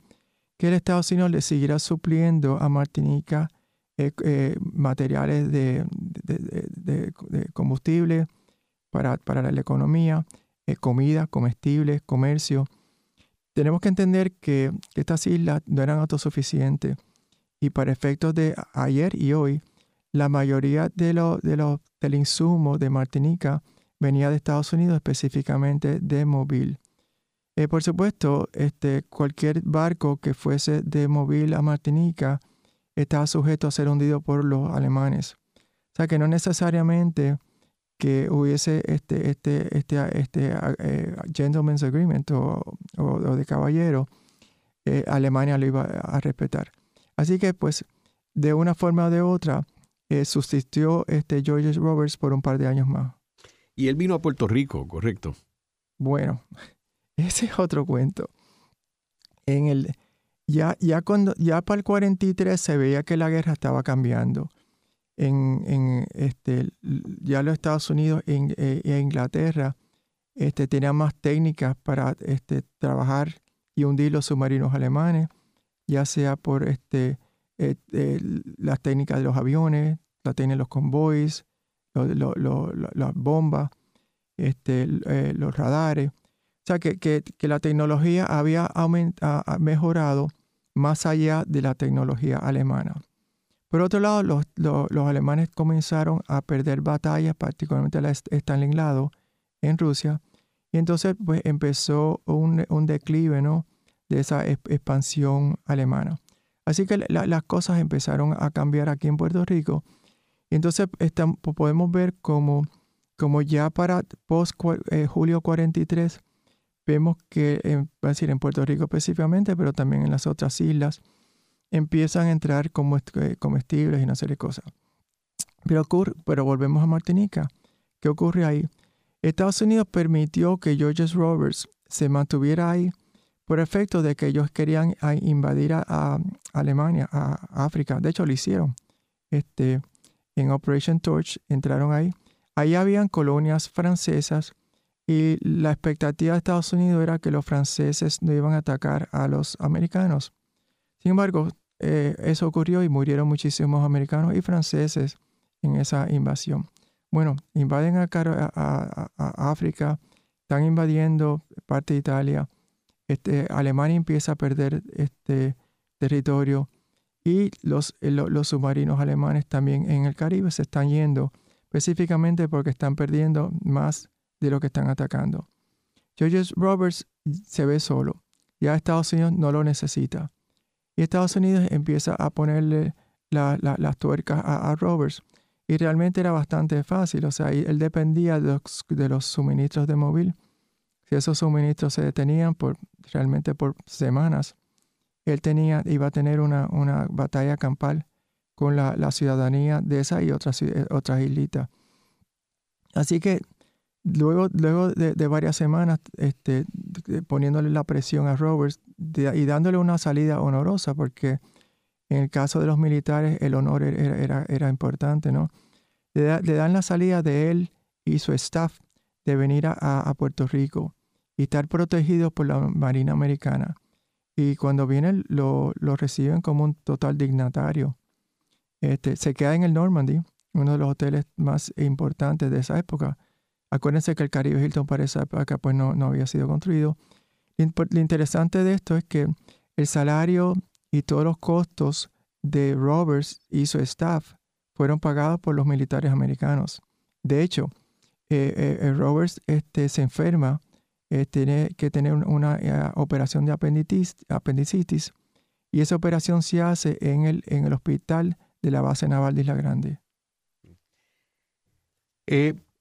que el Estados Unidos le siguiera supliendo a Martinica eh, eh, materiales de, combustible para, para, la economía, eh, comida, comestibles, comercio. Tenemos que entender que, estas islas no eran autosuficientes y para efectos de ayer y hoy, la mayoría de, lo, de lo, del insumo de Martinica venía de Estados Unidos, específicamente de Mobile. Eh, por supuesto, este, cualquier barco que fuese de Mobile a Martinica estaba sujeto a ser hundido por los alemanes. O sea que no necesariamente que hubiese este, este, este, este eh, gentleman's agreement o, de caballero, eh, Alemania lo iba a respetar. Así que pues de una forma o de otra sustituyó este George Roberts por un par de años más. Y él vino a Puerto Rico, correcto. Bueno, ese es otro cuento. En el, ya, ya, cuando, ya para el 43 se veía que la guerra estaba cambiando. En, en este, ya los Estados Unidos e, e Inglaterra este, tenían más técnicas para este, trabajar y hundir los submarinos alemanes, ya sea por este, eh, eh, las técnicas de los aviones, la técnica de los convoys, las bombas, este, eh, los radares. O sea, que, que, la tecnología había mejorado más allá de la tecnología alemana. Por otro lado, los, los, alemanes comenzaron a perder batallas, particularmente la Stalingrado en Rusia, y entonces pues, empezó un, un declive ¿no? de esa expansión alemana. Así que las cosas empezaron a cambiar aquí en Puerto Rico entonces podemos ver como, como ya para post eh, julio 43, vemos que, en, decir, en Puerto Rico específicamente, pero también en las otras islas, empiezan a entrar como eh, comestibles y una serie de cosas. Pero, ocurre, pero volvemos a Martinica. ¿Qué ocurre ahí? Estados Unidos permitió que George Roberts se mantuviera ahí por efecto de que ellos querían invadir a, Alemania, a África. De hecho, lo hicieron. Este, en Operation Torch, entraron ahí. Ahí habían colonias francesas y la expectativa de Estados Unidos era que los franceses no iban a atacar a los americanos. Sin embargo, eh, eso ocurrió y murieron muchísimos americanos y franceses en esa invasión. Bueno, invaden a, África, están invadiendo parte de Italia, este, Alemania empieza a perder este territorio y los, eh, los submarinos alemanes también en el Caribe se están yendo, específicamente porque están perdiendo más de lo que están atacando. George Roberts se ve solo, ya Estados Unidos no lo necesita. Y Estados Unidos empieza a ponerle las tuercas a, Roberts. Y realmente era bastante fácil, o sea, él dependía de los, suministros de móvil. Si esos suministros se detenían por, realmente por semanas, él tenía, iba a tener una, batalla campal con la, ciudadanía de esa y otras, otras islitas. Así que Luego, luego de, varias semanas este, poniéndole la presión a Roberts y dándole una salida honorosa, porque en el caso de los militares el honor era, era, importante, ¿no? Le, dan la salida de él y su staff de venir a, Puerto Rico y estar protegidos por la Marina Americana. Y cuando vienen lo, lo reciben como un total dignatario. Este, se queda en el Normandy, uno de los hoteles más importantes de esa época Acuérdense que el Caribe Hilton para esa época pues no, no había sido construido. Lo interesante de esto es que el salario y todos los costos de Roberts y su staff fueron pagados por los militares americanos. De hecho, eh, eh, eh, Roberts este, se enferma, tiene que tener una operación de apendicitis y esa operación se hace en el, en el hospital de la base naval de Isla Grande.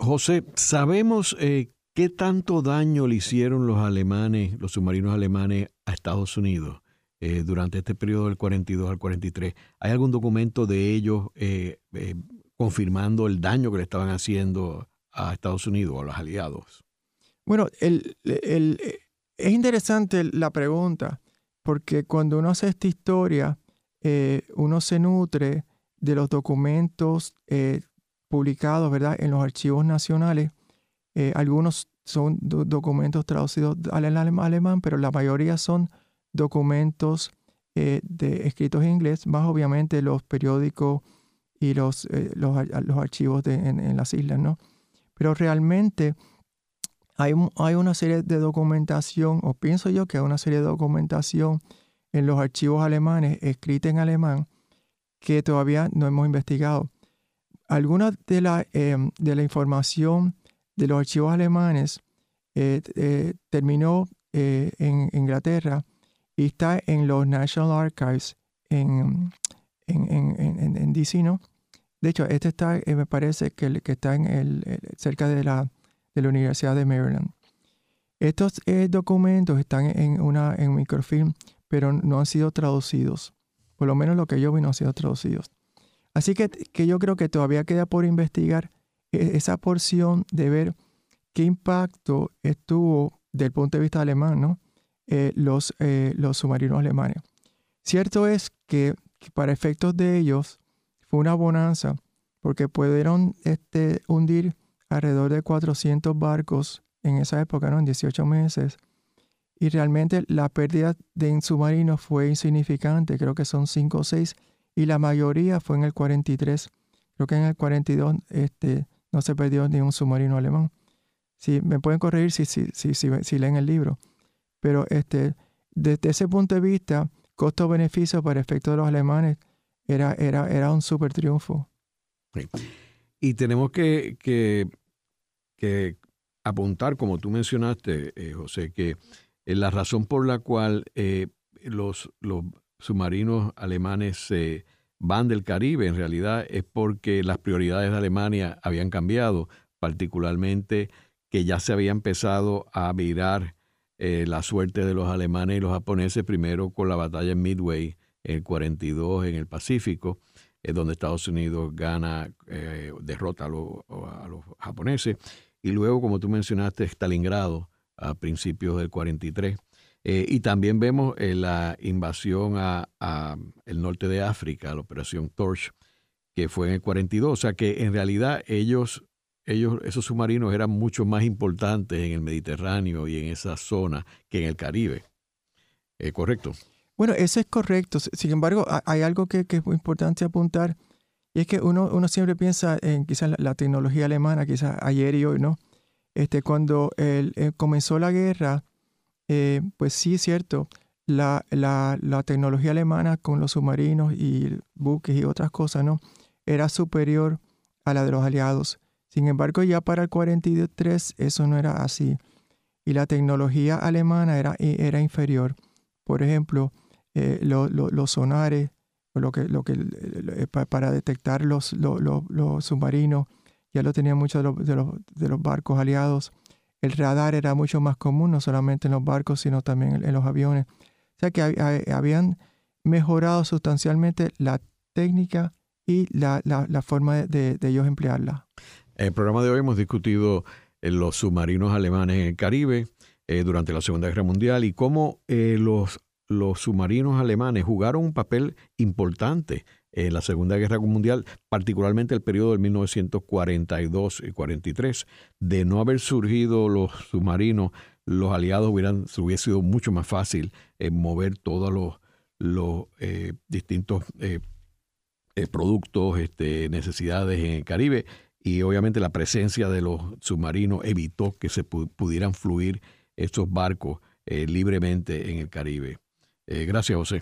José, ¿sabemos eh, qué tanto daño le hicieron los alemanes, los submarinos alemanes a Estados Unidos eh, durante este periodo del 42 al 43? ¿Hay algún documento de ellos eh, confirmando el daño que le estaban haciendo a Estados Unidos a los aliados? Bueno, es interesante la pregunta, porque cuando uno hace esta historia, uno se nutre de los documentos publicados ¿verdad? en los archivos nacionales. Eh, algunos son documentos traducidos al alemán, pero la mayoría son documentos eh, de, escritos en inglés, más obviamente los periódicos y los, eh, los, archivos en, las islas. ¿no? Pero realmente hay, hay una serie de documentación, o pienso yo que hay una serie de documentación en los archivos alemanes, escrita en alemán, que todavía no hemos investigado. Alguna de la, em, de la información de los archivos alemanes eh, eh, terminó eh, en Inglaterra y está en los National Archives en, en, DC, ¿no? De hecho, este está, me parece que, que está en el, cerca de la, de la Universidad de Maryland. Estos documentos están en, una, en microfilm, pero no han sido traducidos. Por lo menos lo que yo vi no han sido traducidos. Así que, que yo creo que todavía queda por investigar e, esa porción de ver qué impacto estuvo desde el punto de vista alemán, ¿no? Eh, los, eh, los submarinos alemanes. Cierto es que, para efectos de ellos fue una bonanza porque pudieron este, hundir alrededor de 400 barcos en esa época, ¿no? en 18 meses. Y realmente la pérdida de submarinos fue insignificante, creo que son 5 o 6 y la mayoría fue en el 43. Creo que en el 42 este, no se perdió ni un submarino alemán. Sí, me pueden corregir si, si, si, si, leen el libro. Pero este, desde ese punto de vista, costo-beneficio para efecto de los alemanes era, era, era un super triunfo. Y tenemos que, que, que, apuntar, como tú mencionaste, eh, José, que eh, la razón por la cual eh, los, los submarinos alemanes se van del Caribe en realidad es porque las prioridades de Alemania habían cambiado, particularmente que ya se había empezado a virar eh, la suerte de los alemanes y los japoneses, primero con la batalla en Midway el 42 en el Pacífico, es donde Estados Unidos gana, eh, derrota a, a, los japoneses, y luego, como tú mencionaste, Stalingrado a principios del 43. Eh, y también vemos eh, la invasión a, el norte de África, la operación Torch, que fue en el 42. O sea que en realidad ellos ellos, esos submarinos eran mucho más importantes en el Mediterráneo y en esa zona que en el Caribe. Eh, ¿Correcto? Bueno, eso es correcto. Sin embargo, hay algo que, es muy importante apuntar, y es que uno, uno siempre piensa en quizás la, tecnología alemana, quizás ayer y hoy, ¿no? Este, cuando el, eh, comenzó la guerra, eh, pues sí es cierto, la, la, tecnología alemana con los submarinos y buques y otras cosas, ¿no? Era superior a la de los aliados. Sin embargo, ya para el 43 eso no era así. Y la tecnología alemana era, era inferior. Por ejemplo, eh, los sonares, lo que, lo que, eh, para detectar los, los submarinos, ya lo tenían muchos de los, de los, barcos aliados. El radar era mucho más común, no solamente en los barcos, sino también en, los aviones. O sea que habían mejorado sustancialmente la técnica y la, forma de, ellos emplearla. En el programa de hoy hemos discutido eh, los submarinos alemanes en el Caribe eh, durante la Segunda Guerra Mundial y cómo eh, los, los submarinos alemanes jugaron un papel importante en la Segunda Guerra Mundial, particularmente el periodo del 1942 y 43. De no haber surgido los submarinos, los aliados hubieran, hubiese sido mucho más fácil mover todos los, los distintos eh, productos, este, necesidades en el Caribe y obviamente la presencia de los submarinos evitó que se pudieran fluir estos barcos eh, libremente en el Caribe. Eh, gracias, José.